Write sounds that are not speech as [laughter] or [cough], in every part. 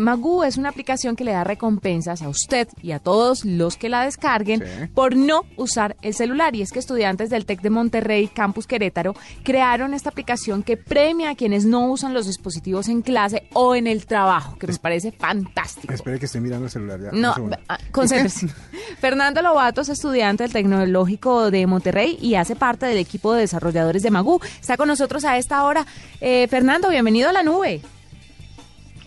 Magoo es una aplicación que le da recompensas a usted y a todos los que la descarguen por no usar el celular. Y es que estudiantes del TEC de Monterrey, Campus Querétaro, crearon esta aplicación que premia a quienes no usan los dispositivos en clase o en el trabajo, que me parece fantástico. Espere que estoy mirando el celular ya. No, ah, concéntrese. [laughs] Fernando Lobato es estudiante del Tecnológico de Monterrey y hace parte del equipo de desarrolladores de Magoo. Está con nosotros a esta hora. Eh, Fernando, bienvenido a la nube.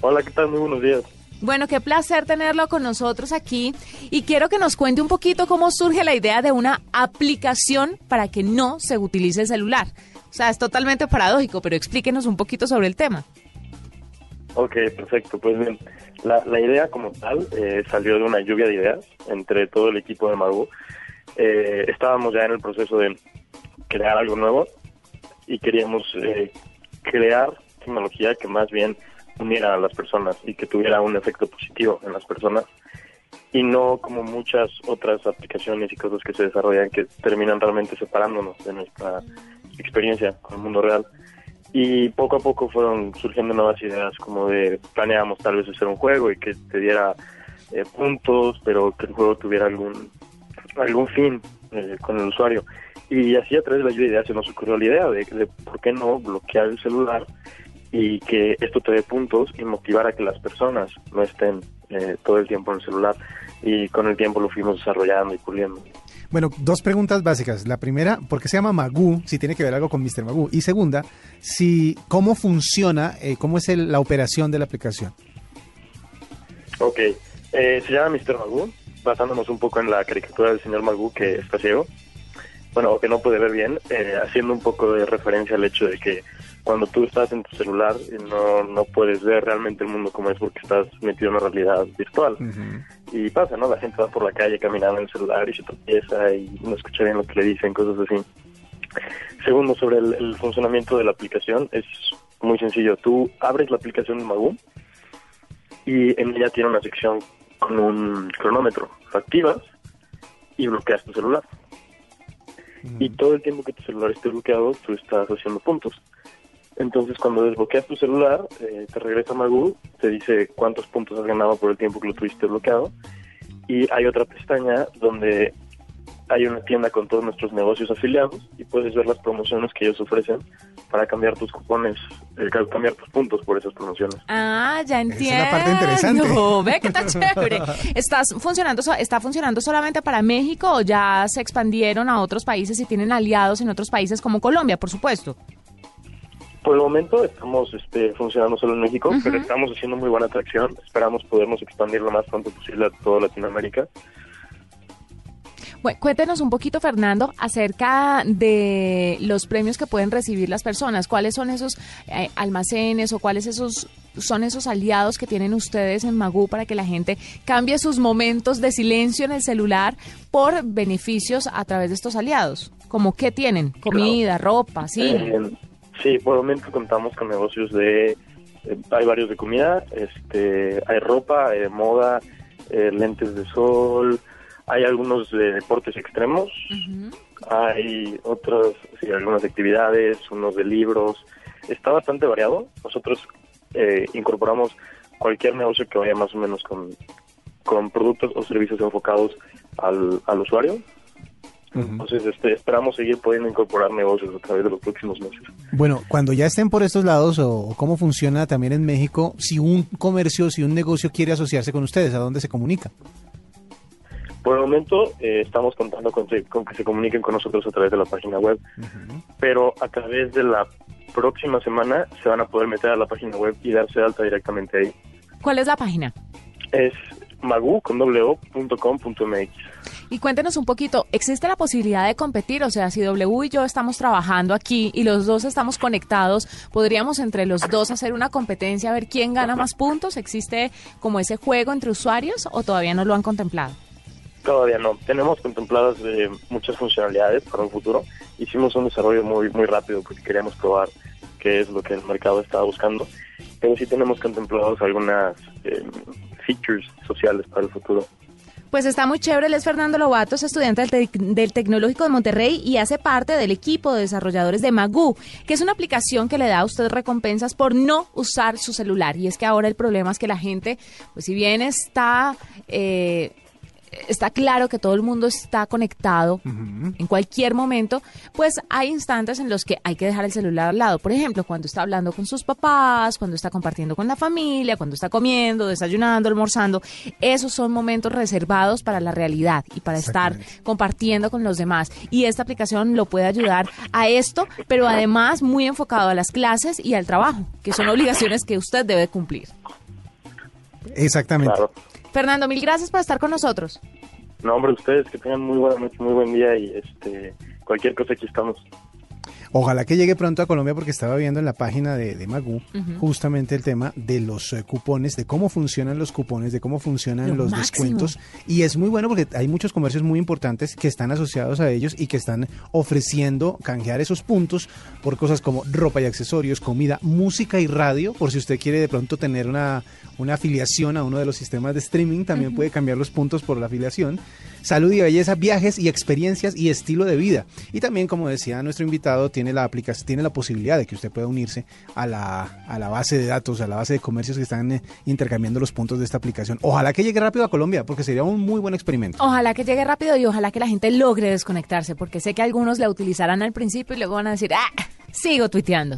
Hola, ¿qué tal? Muy buenos días. Bueno, qué placer tenerlo con nosotros aquí y quiero que nos cuente un poquito cómo surge la idea de una aplicación para que no se utilice el celular. O sea, es totalmente paradójico, pero explíquenos un poquito sobre el tema. Ok, perfecto. Pues bien, la, la idea como tal eh, salió de una lluvia de ideas entre todo el equipo de Magu. Eh, estábamos ya en el proceso de crear algo nuevo y queríamos eh, crear tecnología que más bien uniera a las personas y que tuviera un efecto positivo en las personas y no como muchas otras aplicaciones y cosas que se desarrollan que terminan realmente separándonos de nuestra experiencia con el mundo real. Y poco a poco fueron surgiendo nuevas ideas, como de planeamos tal vez hacer un juego y que te diera eh, puntos, pero que el juego tuviera algún algún fin eh, con el usuario. Y así a través de la lluvia de ideas se nos ocurrió la idea de, de por qué no bloquear el celular y que esto te dé puntos y motivar a que las personas no estén eh, todo el tiempo en el celular. Y con el tiempo lo fuimos desarrollando y puliendo. Bueno, dos preguntas básicas. La primera, ¿por qué se llama Magoo? Si tiene que ver algo con Mr. Magoo. Y segunda, si cómo funciona, eh, cómo es el- la operación de la aplicación. Ok, eh, se llama Mr. Magoo, basándonos un poco en la caricatura del señor Magoo que está ciego, bueno, o que no puede ver bien, eh, haciendo un poco de referencia al hecho de que cuando tú estás en tu celular no, no puedes ver realmente el mundo como es porque estás metido en una realidad virtual. Y pasa, ¿no? La gente va por la calle caminando en el celular y se tropieza y no escucha bien lo que le dicen, cosas así. Segundo, sobre el, el funcionamiento de la aplicación, es muy sencillo. Tú abres la aplicación de Magoo y en ella tiene una sección con un cronómetro. Lo activas y bloqueas tu celular. Y todo el tiempo que tu celular esté bloqueado, tú estás haciendo puntos. Entonces, cuando desbloqueas tu celular, eh, te regresa Magoo, te dice cuántos puntos has ganado por el tiempo que lo tuviste bloqueado. Y hay otra pestaña donde hay una tienda con todos nuestros negocios afiliados y puedes ver las promociones que ellos ofrecen para cambiar tus cupones, eh, ca- cambiar tus puntos por esas promociones. Ah, ya es entiendo. la parte interesante. [laughs] Ve que está chévere. ¿Estás funcionando, so- ¿Está funcionando solamente para México o ya se expandieron a otros países y tienen aliados en otros países como Colombia, por supuesto? Por el momento estamos este, funcionando solo en México, pero estamos haciendo muy buena atracción. Esperamos podernos expandir lo más pronto posible a toda Latinoamérica. Bueno, cuéntenos un poquito, Fernando, acerca de los premios que pueden recibir las personas. ¿Cuáles son esos eh, almacenes o cuáles esos son esos aliados que tienen ustedes en Magoo para que la gente cambie sus momentos de silencio en el celular por beneficios a través de estos aliados? ¿Como qué tienen? Comida, ropa, sí. Eh, sí, por el momento contamos con negocios de... eh, hay varios de comida, este, hay ropa, hay de moda, eh, lentes de sol, hay algunos de deportes extremos, hay otras, sí, algunas actividades, unos de libros. Está bastante variado. Nosotros eh, incorporamos cualquier negocio que vaya más o menos con, con productos o servicios enfocados al, al usuario. Entonces, este, esperamos seguir pudiendo incorporar negocios a través de los próximos meses. Bueno, cuando ya estén por estos lados o, o cómo funciona también en México, si un comercio, si un negocio quiere asociarse con ustedes, ¿a dónde se comunica? Por el momento eh, estamos contando con, con que se comuniquen con nosotros a través de la página web, pero a través de la próxima semana se van a poder meter a la página web y darse de alta directamente ahí. ¿Cuál es la página? Es magu con doble o, punto com punto mx. Y cuéntenos un poquito, ¿existe la posibilidad de competir? O sea, si W y yo estamos trabajando aquí y los dos estamos conectados, ¿podríamos entre los dos hacer una competencia a ver quién gana más puntos? ¿Existe como ese juego entre usuarios o todavía no lo han contemplado? Todavía no. Tenemos contempladas eh, muchas funcionalidades para un futuro. Hicimos un desarrollo muy muy rápido porque queríamos probar qué es lo que el mercado estaba buscando. Pero sí tenemos contemplados algunas eh, features sociales para el futuro. Pues está muy chévere, él es Fernando Lobato, es estudiante del, del Tecnológico de Monterrey y hace parte del equipo de desarrolladores de Magoo, que es una aplicación que le da a usted recompensas por no usar su celular. Y es que ahora el problema es que la gente, pues si bien está... eh, Está claro que todo el mundo está conectado en cualquier momento, pues hay instantes en los que hay que dejar el celular al lado. Por ejemplo, cuando está hablando con sus papás, cuando está compartiendo con la familia, cuando está comiendo, desayunando, almorzando. Esos son momentos reservados para la realidad y para estar compartiendo con los demás. Y esta aplicación lo puede ayudar a esto, pero además muy enfocado a las clases y al trabajo, que son obligaciones que usted debe cumplir. Exactamente. Claro. Fernando, mil gracias por estar con nosotros. No, hombre, ustedes que tengan muy buena noche, muy buen día y este cualquier cosa aquí estamos. Ojalá que llegue pronto a Colombia porque estaba viendo en la página de, de Magú justamente el tema de los eh, cupones, de cómo funcionan los cupones, de cómo funcionan Lo los máximo. descuentos. Y es muy bueno porque hay muchos comercios muy importantes que están asociados a ellos y que están ofreciendo canjear esos puntos por cosas como ropa y accesorios, comida, música y radio. Por si usted quiere de pronto tener una, una afiliación a uno de los sistemas de streaming, también puede cambiar los puntos por la afiliación. Salud y belleza, viajes y experiencias y estilo de vida. Y también, como decía nuestro invitado, tiene la aplicación, tiene la posibilidad de que usted pueda unirse a la, a la base de datos, a la base de comercios que están eh, intercambiando los puntos de esta aplicación. Ojalá que llegue rápido a Colombia, porque sería un muy buen experimento. Ojalá que llegue rápido y ojalá que la gente logre desconectarse, porque sé que algunos la utilizarán al principio y luego van a decir, ah, sigo tuiteando.